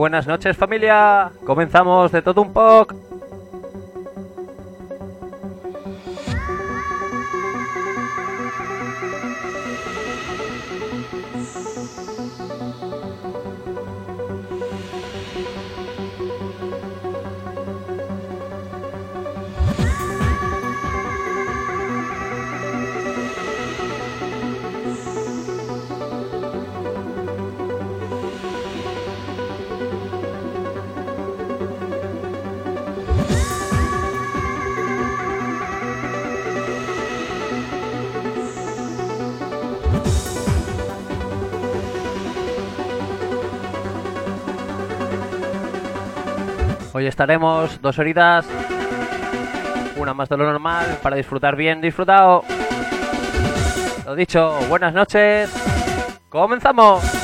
Buenas noches familia, comenzamos de todo un poco. Hoy estaremos dos horitas, una más de lo normal, para disfrutar bien disfrutado. Lo dicho, buenas noches. ¡Comenzamos!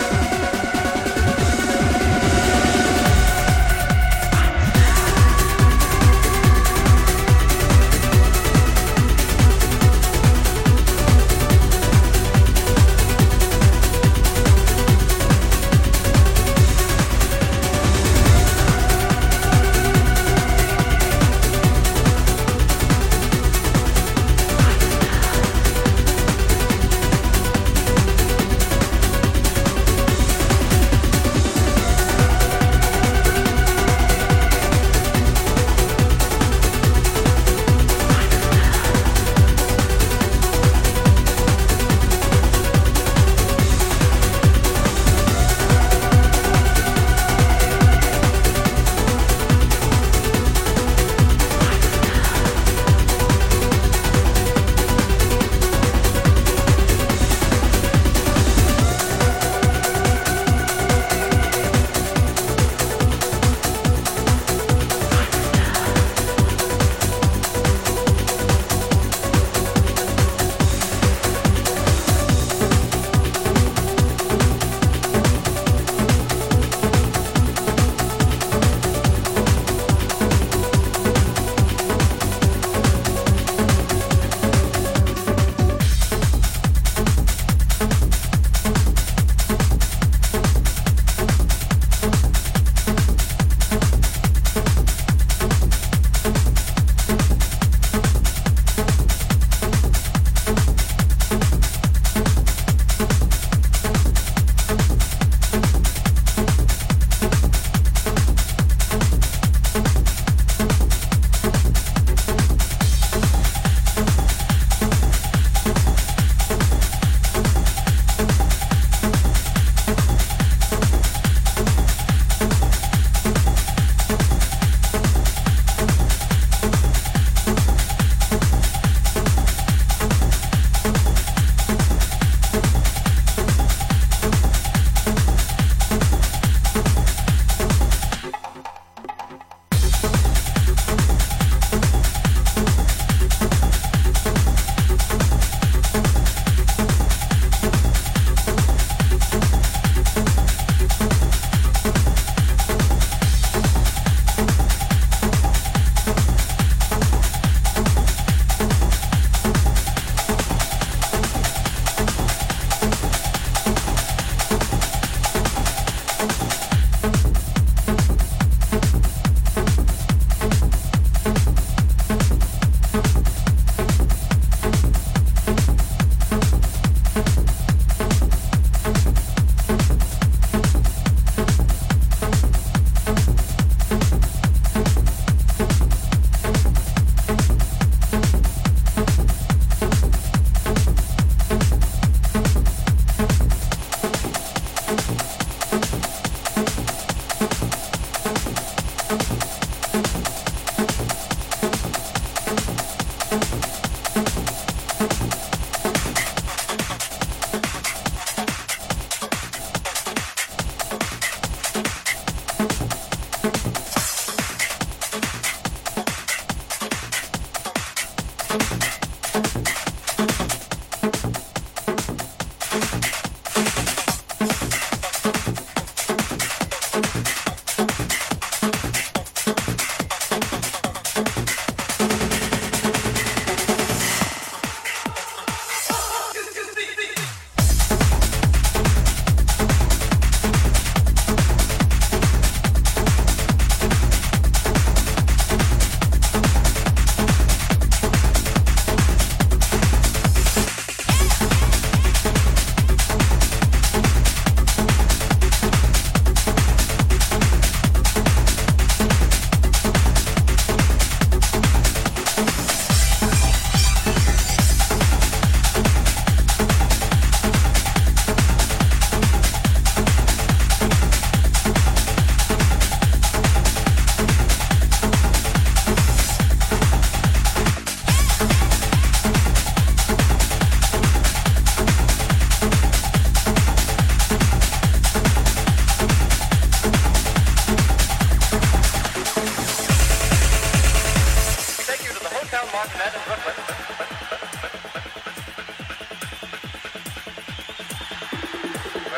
Park Med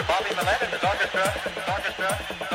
Bobby Millett and his orchestra, orchestra,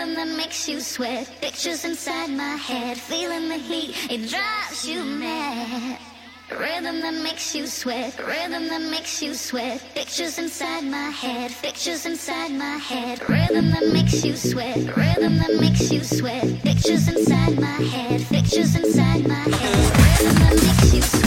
that makes you sweat. Pictures inside my head, feeling the heat, it drives you mad. Rhythm that makes you sweat, rhythm that makes you sweat. Pictures inside my head, pictures inside my head. Rhythm that makes you sweat, rhythm that makes you sweat. Pictures inside my head, pictures inside my head. Rhythm that makes you sweat,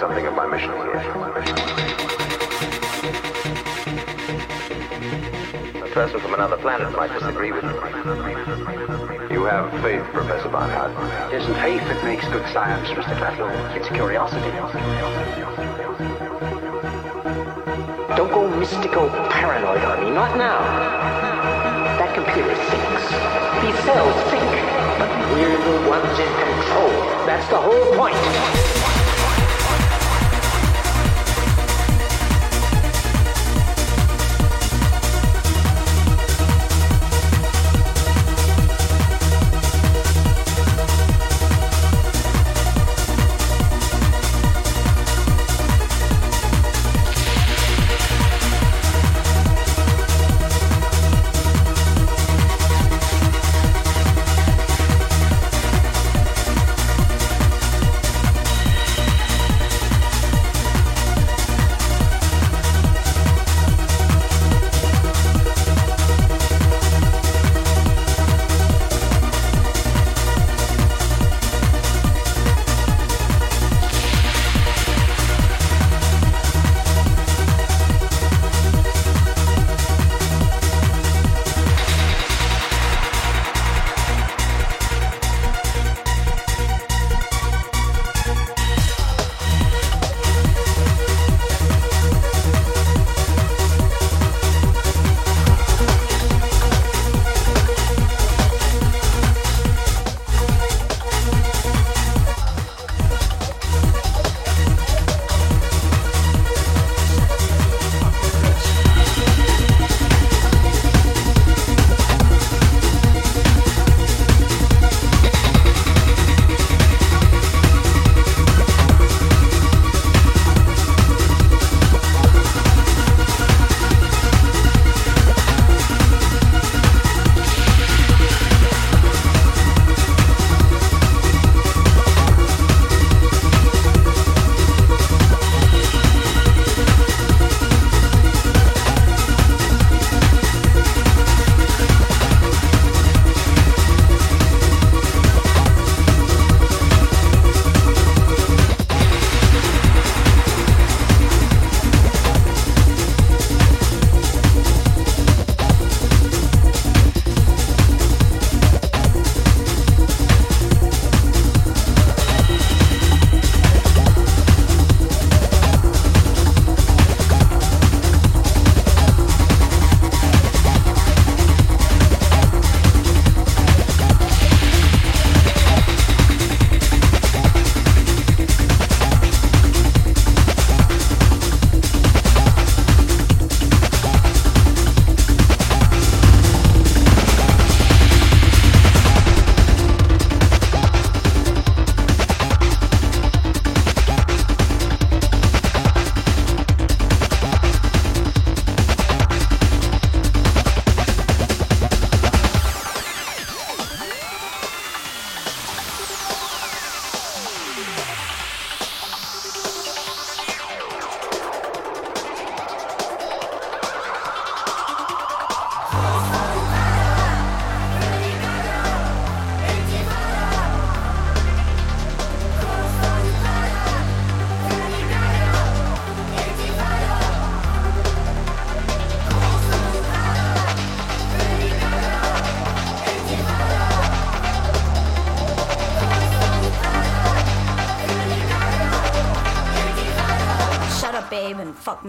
something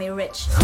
me rich.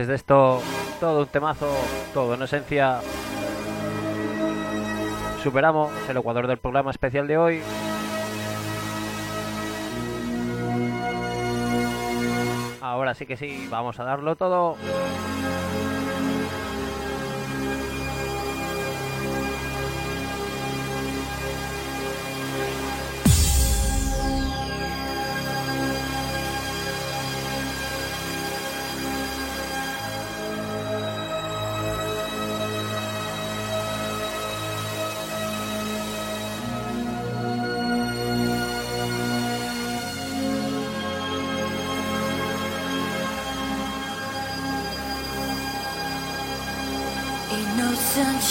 remixes de esto, todo un temazo, todo en esencia. Superamos el ecuador del programa especial de hoy. Ahora sí que sí, vamos a darlo todo.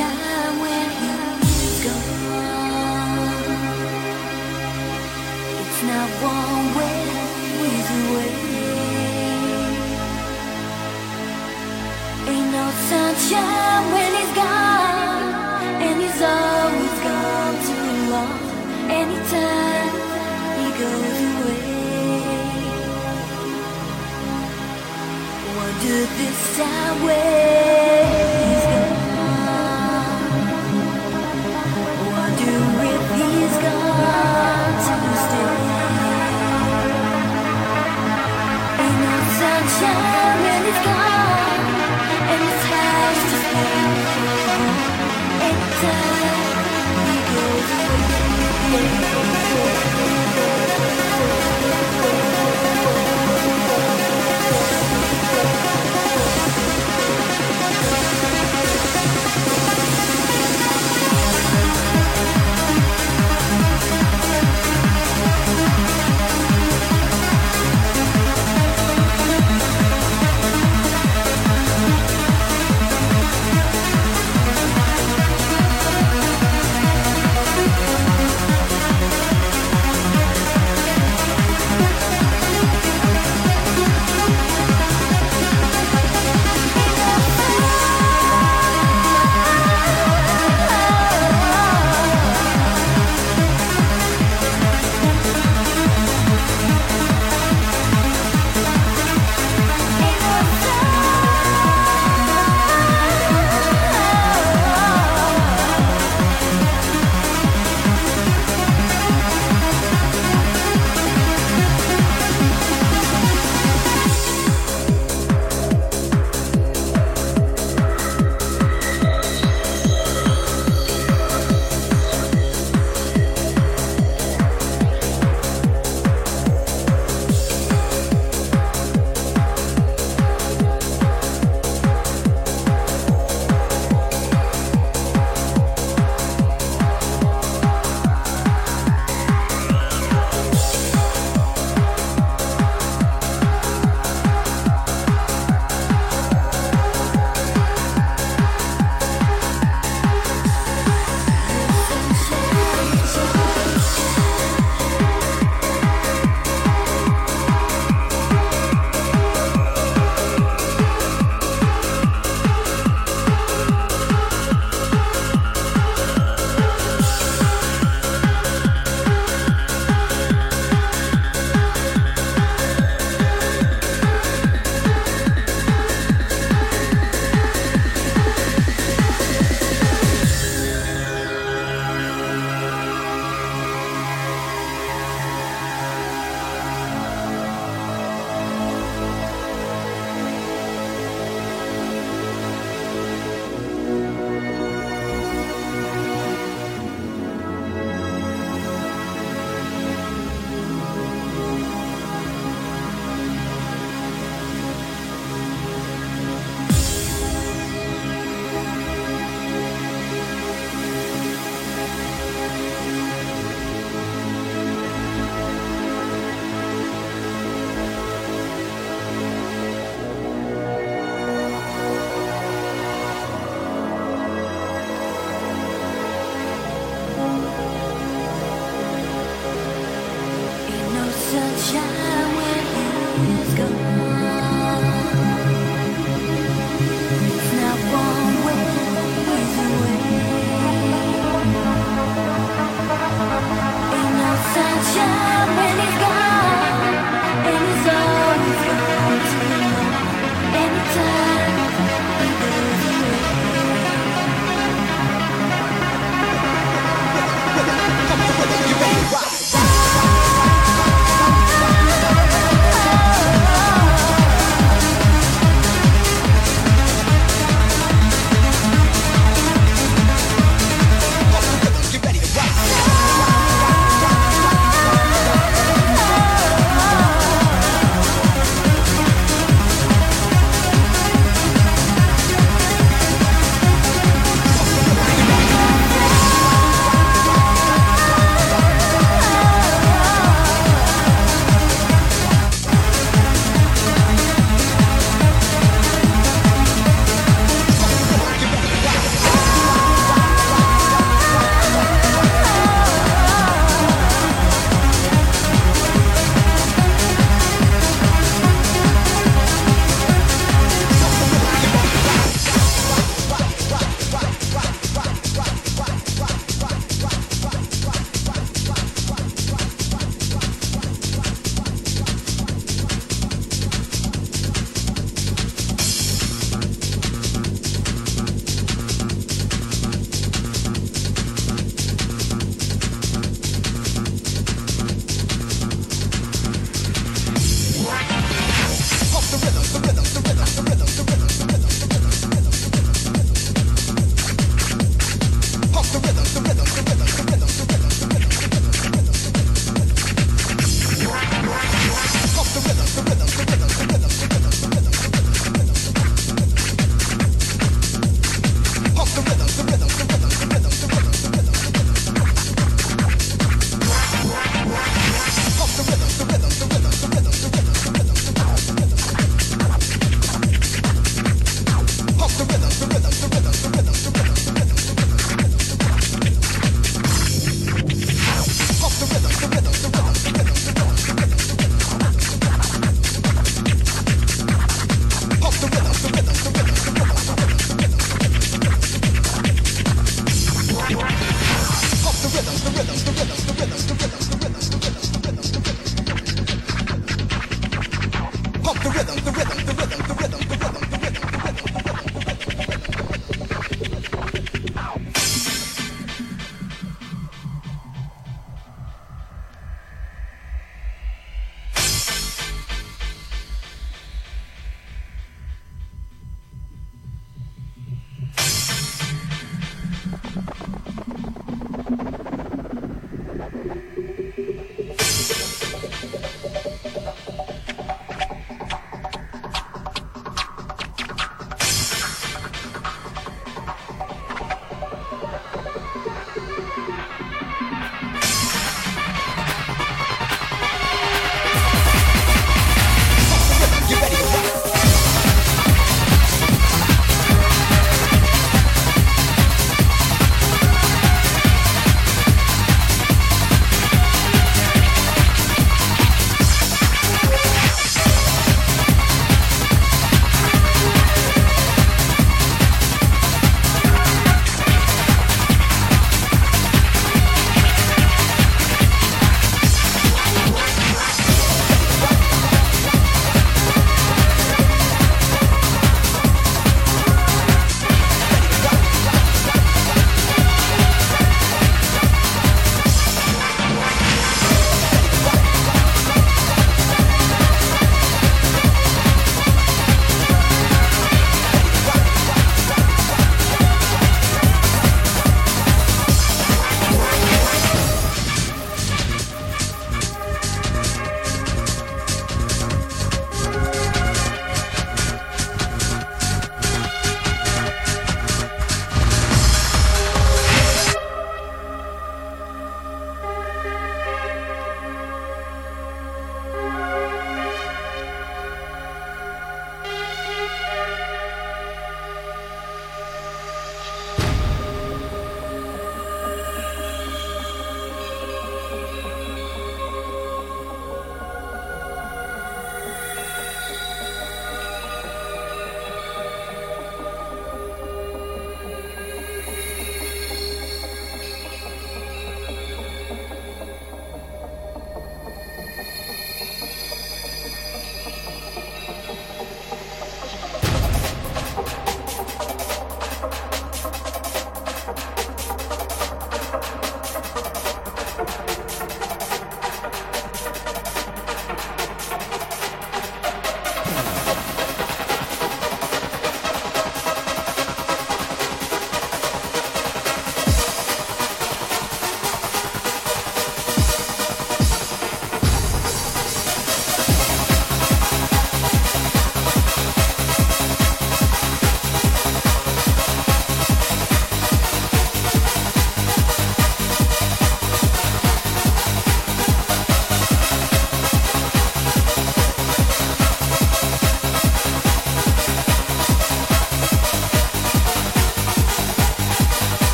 자.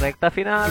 Recta final.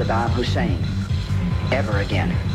Saddam Hussein ever again.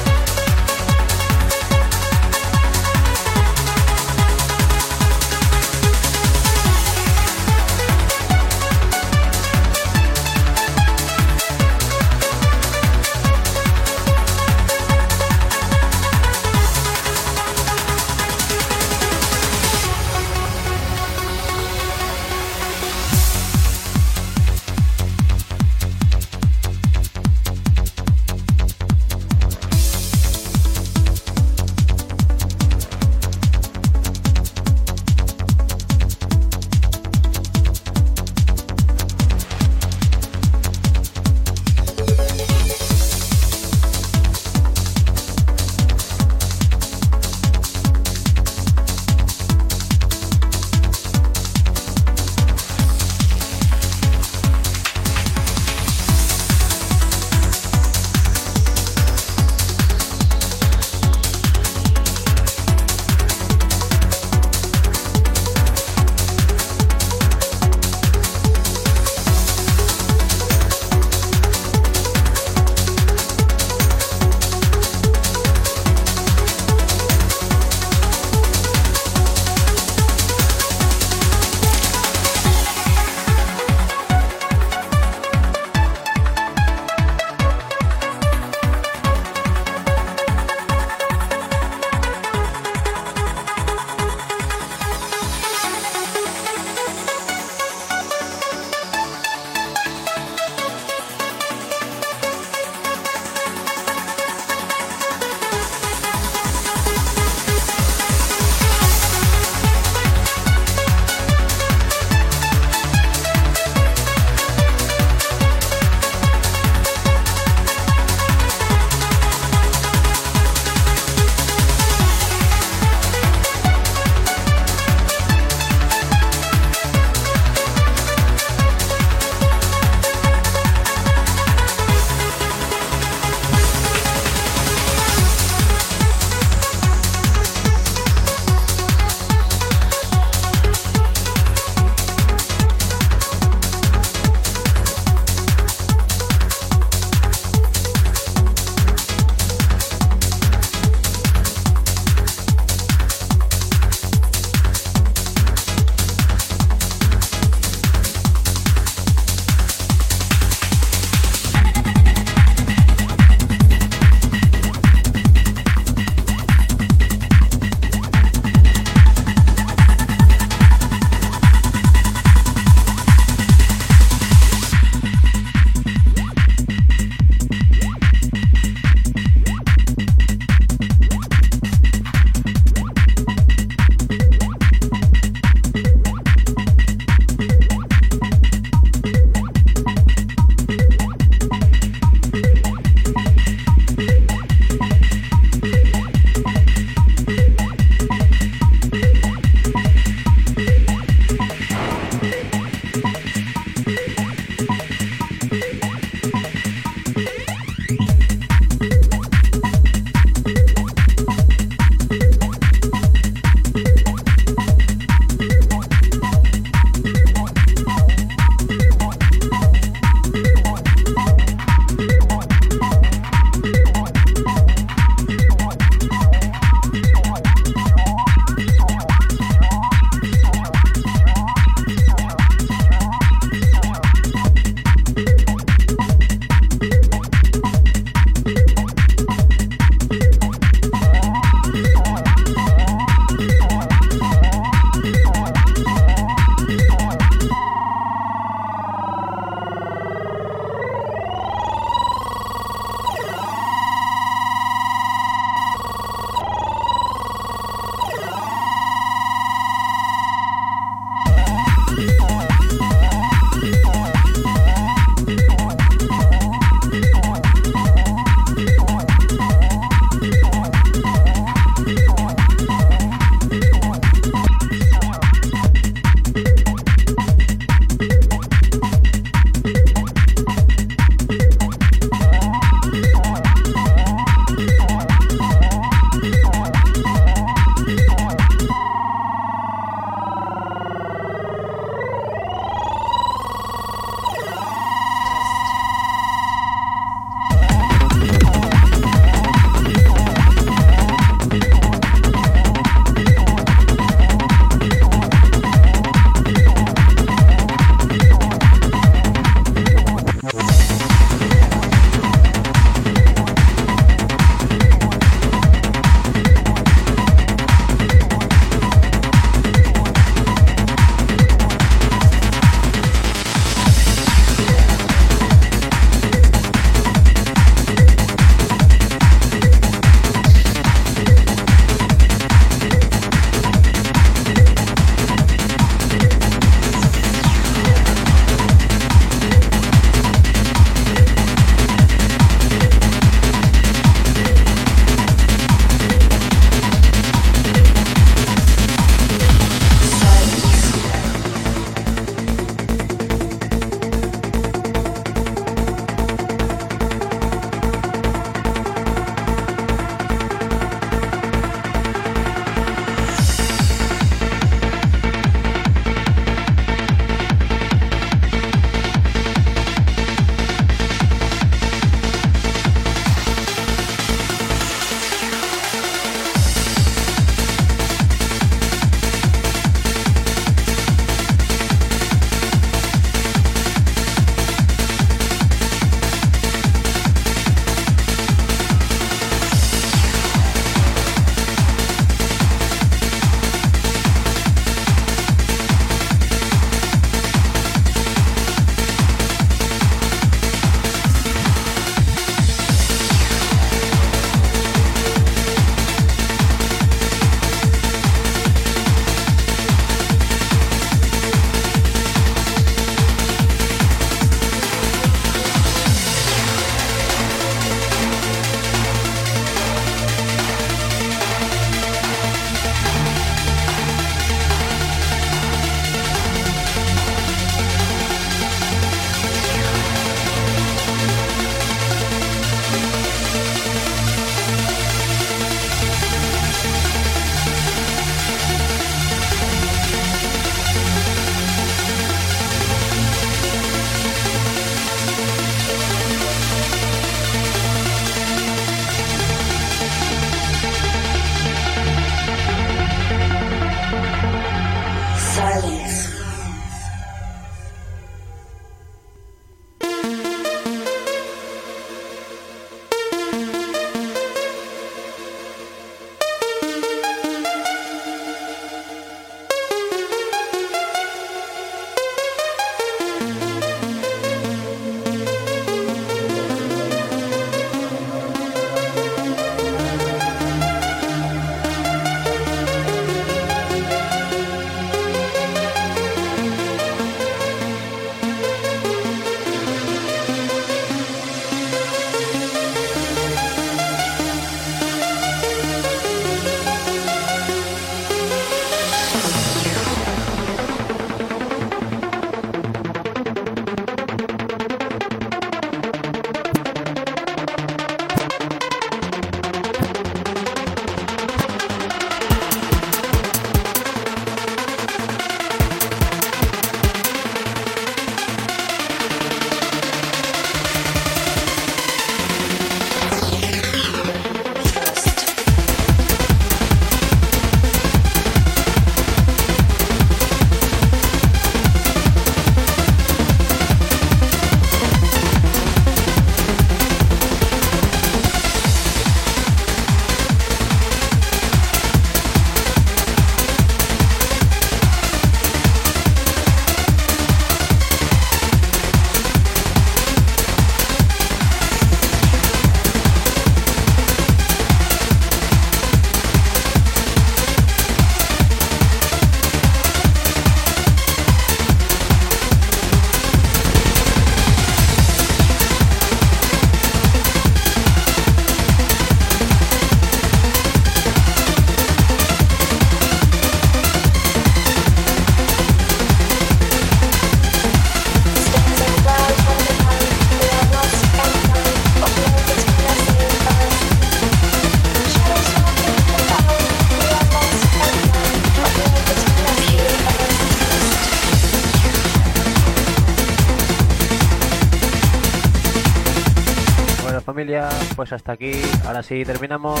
pues hasta aquí. Ahora sí terminamos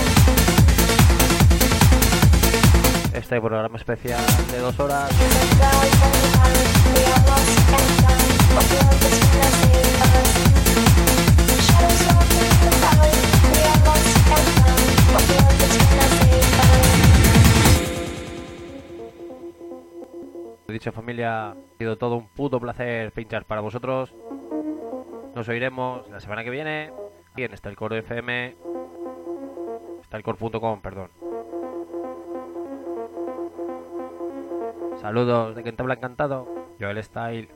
este programa especial de dos horas. Dicha familia, ha sido todo un puto placer pinchar para vosotros. Nos oiremos la semana que viene. Y en Stalcore FM, stalcore.com, perdón. Saludos de quien te habla encantado, Joel Style.